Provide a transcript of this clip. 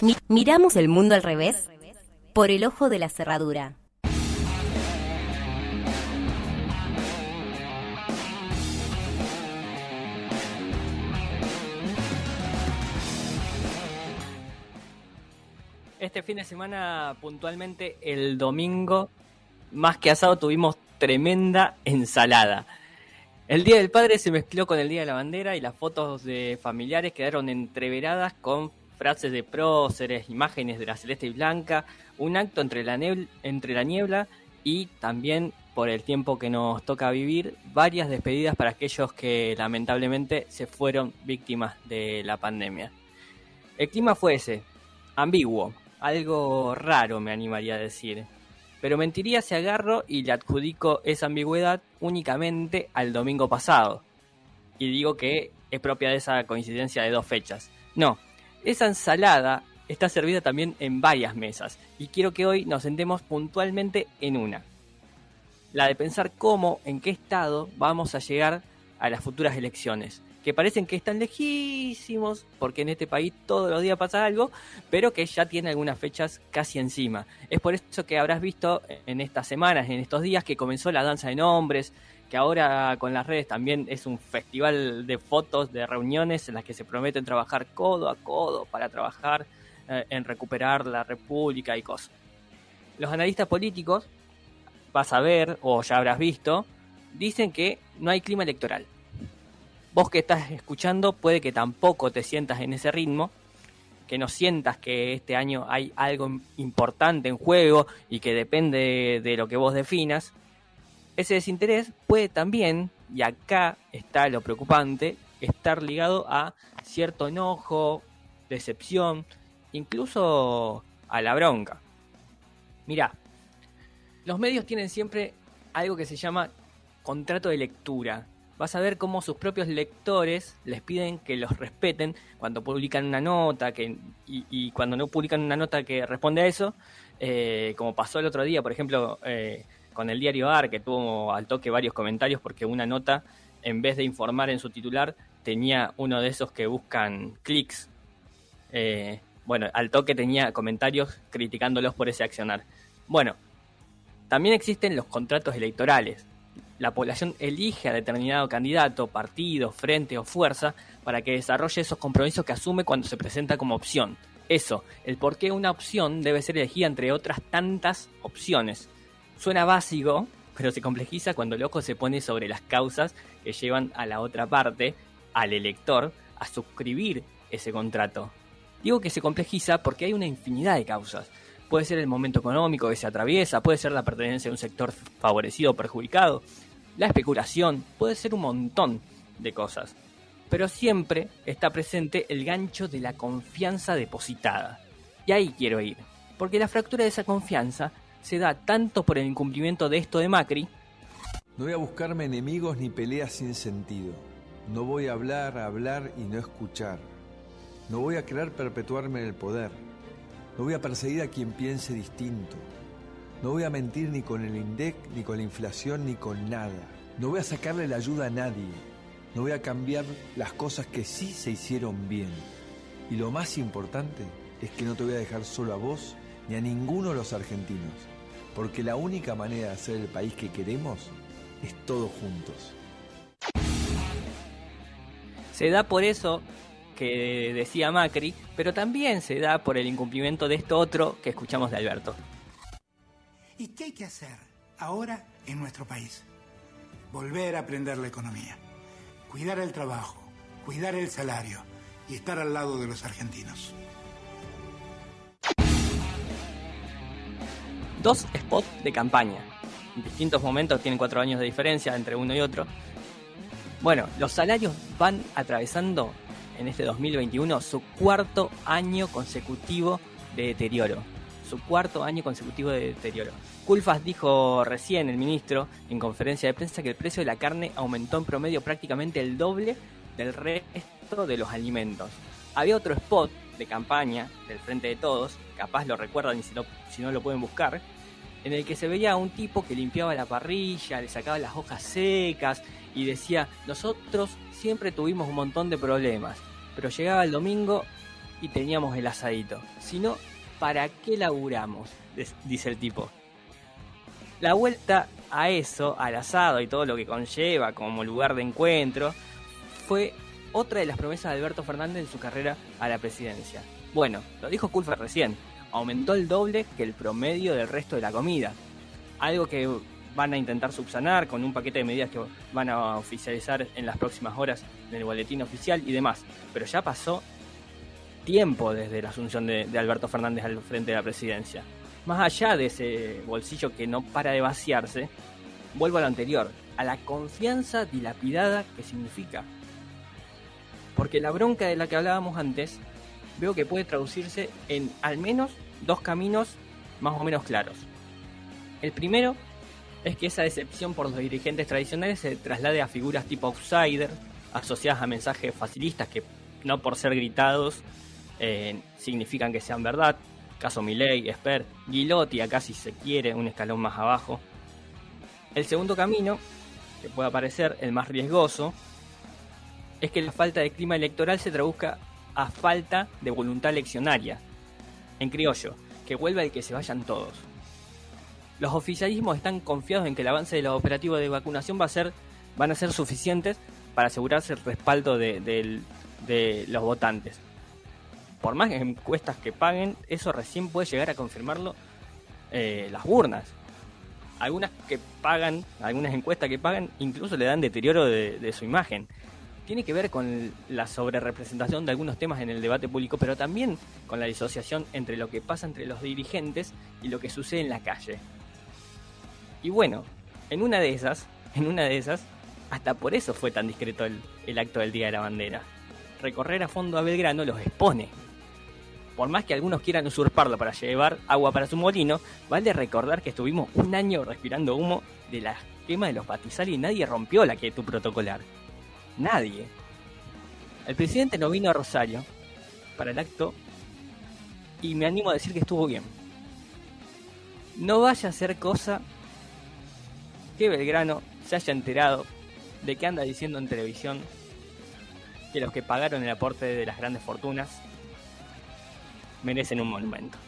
Mi- miramos el mundo al revés por el ojo de la cerradura. Este fin de semana, puntualmente el domingo, más que asado, tuvimos tremenda ensalada. El Día del Padre se mezcló con el Día de la Bandera y las fotos de familiares quedaron entreveradas con frases de próceres, imágenes de la celeste y blanca, un acto entre la, entre la niebla y también, por el tiempo que nos toca vivir, varias despedidas para aquellos que lamentablemente se fueron víctimas de la pandemia. El clima fue ese, ambiguo, algo raro me animaría a decir. Pero mentiría si agarro y le adjudico esa ambigüedad únicamente al domingo pasado. Y digo que es propia de esa coincidencia de dos fechas. No, esa ensalada está servida también en varias mesas. Y quiero que hoy nos sentemos puntualmente en una. La de pensar cómo, en qué estado vamos a llegar a las futuras elecciones. Que parecen que están lejísimos, porque en este país todos los días pasa algo, pero que ya tiene algunas fechas casi encima. Es por eso que habrás visto en estas semanas, en estos días, que comenzó la danza de nombres, que ahora con las redes también es un festival de fotos, de reuniones en las que se prometen trabajar codo a codo para trabajar eh, en recuperar la república y cosas. Los analistas políticos, vas a ver, o ya habrás visto, dicen que no hay clima electoral. Vos que estás escuchando puede que tampoco te sientas en ese ritmo, que no sientas que este año hay algo importante en juego y que depende de lo que vos definas. Ese desinterés puede también, y acá está lo preocupante, estar ligado a cierto enojo, decepción, incluso a la bronca. Mirá, los medios tienen siempre algo que se llama contrato de lectura. Vas a ver cómo sus propios lectores les piden que los respeten cuando publican una nota que, y, cuando no publican una nota que responde a eso, eh, como pasó el otro día, por ejemplo, eh, con el diario AR, que tuvo al toque varios comentarios porque una nota, en vez de informar en su titular, tenía uno de esos que buscan clics. Eh, bueno, al toque tenía comentarios criticándolos por ese accionar. Bueno, también existen los contratos electorales. La población elige a determinado candidato, partido, frente o fuerza para que desarrolle esos compromisos que asume cuando se presenta como opción. Eso, el por qué una opción debe ser elegida entre otras tantas opciones. Suena básico, pero se complejiza cuando el ojo se pone sobre las causas que llevan a la otra parte, al elector, a suscribir ese contrato. Digo que se complejiza porque hay una infinidad de causas. Puede ser el momento económico que se atraviesa, puede ser la pertenencia a un sector favorecido o perjudicado, la especulación, puede ser un montón de cosas. Pero siempre está presente el gancho de la confianza depositada. Y ahí quiero ir, porque la fractura de esa confianza se da tanto por el incumplimiento de esto de Macri, No voy a buscarme enemigos ni peleas sin sentido. No voy a hablar, hablar y no escuchar. No voy a querer perpetuarme en el poder. No voy a perseguir a quien piense distinto. No voy a mentir ni con el INDEC, ni con la inflación, ni con nada. No voy a sacarle la ayuda a nadie. No voy a cambiar las cosas que sí se hicieron bien. Y lo más importante es que no te voy a dejar solo a vos ni a ninguno de los argentinos. Porque la única manera de hacer el país que queremos es todos juntos. Se da por eso que decía Macri, pero también se da por el incumplimiento de esto otro que escuchamos de Alberto. ¿Y qué hay que hacer ahora en nuestro país? Volver a aprender la economía, cuidar el trabajo, cuidar el salario y estar al lado de los argentinos. Dos spots de campaña. En distintos momentos tienen cuatro años de diferencia entre uno y otro. Bueno, los salarios van atravesando en este 2021 su cuarto año consecutivo de deterioro. Su cuarto año consecutivo de deterioro. Culfas dijo recién el ministro en conferencia de prensa que el precio de la carne aumentó en promedio prácticamente el doble del resto de los alimentos. Había otro spot de campaña del Frente de Todos, capaz lo recuerdan y si no, si no lo pueden buscar, en el que se veía a un tipo que limpiaba la parrilla, le sacaba las hojas secas y decía, nosotros siempre tuvimos un montón de problemas, pero llegaba el domingo y teníamos el asadito, sino ¿para qué laburamos? dice el tipo. La vuelta a eso, al asado y todo lo que conlleva como lugar de encuentro, fue otra de las promesas de Alberto Fernández en su carrera a la presidencia. Bueno, lo dijo Kulfer recién, aumentó el doble que el promedio del resto de la comida. Algo que van a intentar subsanar con un paquete de medidas que van a oficializar en las próximas horas en el boletín oficial y demás. Pero ya pasó tiempo desde la asunción de, Alberto Fernández al frente de la presidencia. Más allá de ese bolsillo que no para de vaciarse, vuelvo a lo anterior, a la confianza dilapidada que significa. Porque la bronca de la que hablábamos antes, veo que puede traducirse en al menos dos caminos más o menos claros. El primero es que esa decepción por los dirigentes tradicionales se traslade a figuras tipo outsider, asociadas a mensajes facilistas que no por ser gritados eh, significan que sean verdad. Caso Milei, Esper, Gilotti, acá si se quiere, un escalón más abajo. El segundo camino, que puede aparecer el más riesgoso, es que la falta de clima electoral se traduzca a falta de voluntad eleccionaria. En criollo, que vuelva el que se vayan todos. Los oficialismos están confiados en que el avance de los operativos de vacunación va a ser, van a ser suficientes para asegurarse el respaldo de, los votantes. Por más encuestas que paguen, eso recién puede llegar a confirmarlo eh, las urnas. Algunas que pagan, algunas encuestas que pagan, incluso le dan deterioro de su imagen tiene que ver con la sobrerepresentación de algunos temas en el debate público, pero también con la disociación entre lo que pasa entre los dirigentes y lo que sucede en la calle. Y bueno, en una de esas, en una de esas, hasta por eso fue tan discreto el, acto del Día de la Bandera. Recorrer a fondo a Belgrano los expone. Por más que algunos quieran usurparlo para llevar agua para su molino, vale recordar que estuvimos un año respirando humo de la quema de los batizales y nadie rompió la quietud protocolar. Nadie. El presidente no vino a Rosario para el acto y me animo a decir que estuvo bien. No vaya a ser cosa que Belgrano se haya enterado de que anda diciendo en televisión que los que pagaron el aporte de las grandes fortunas merecen un monumento.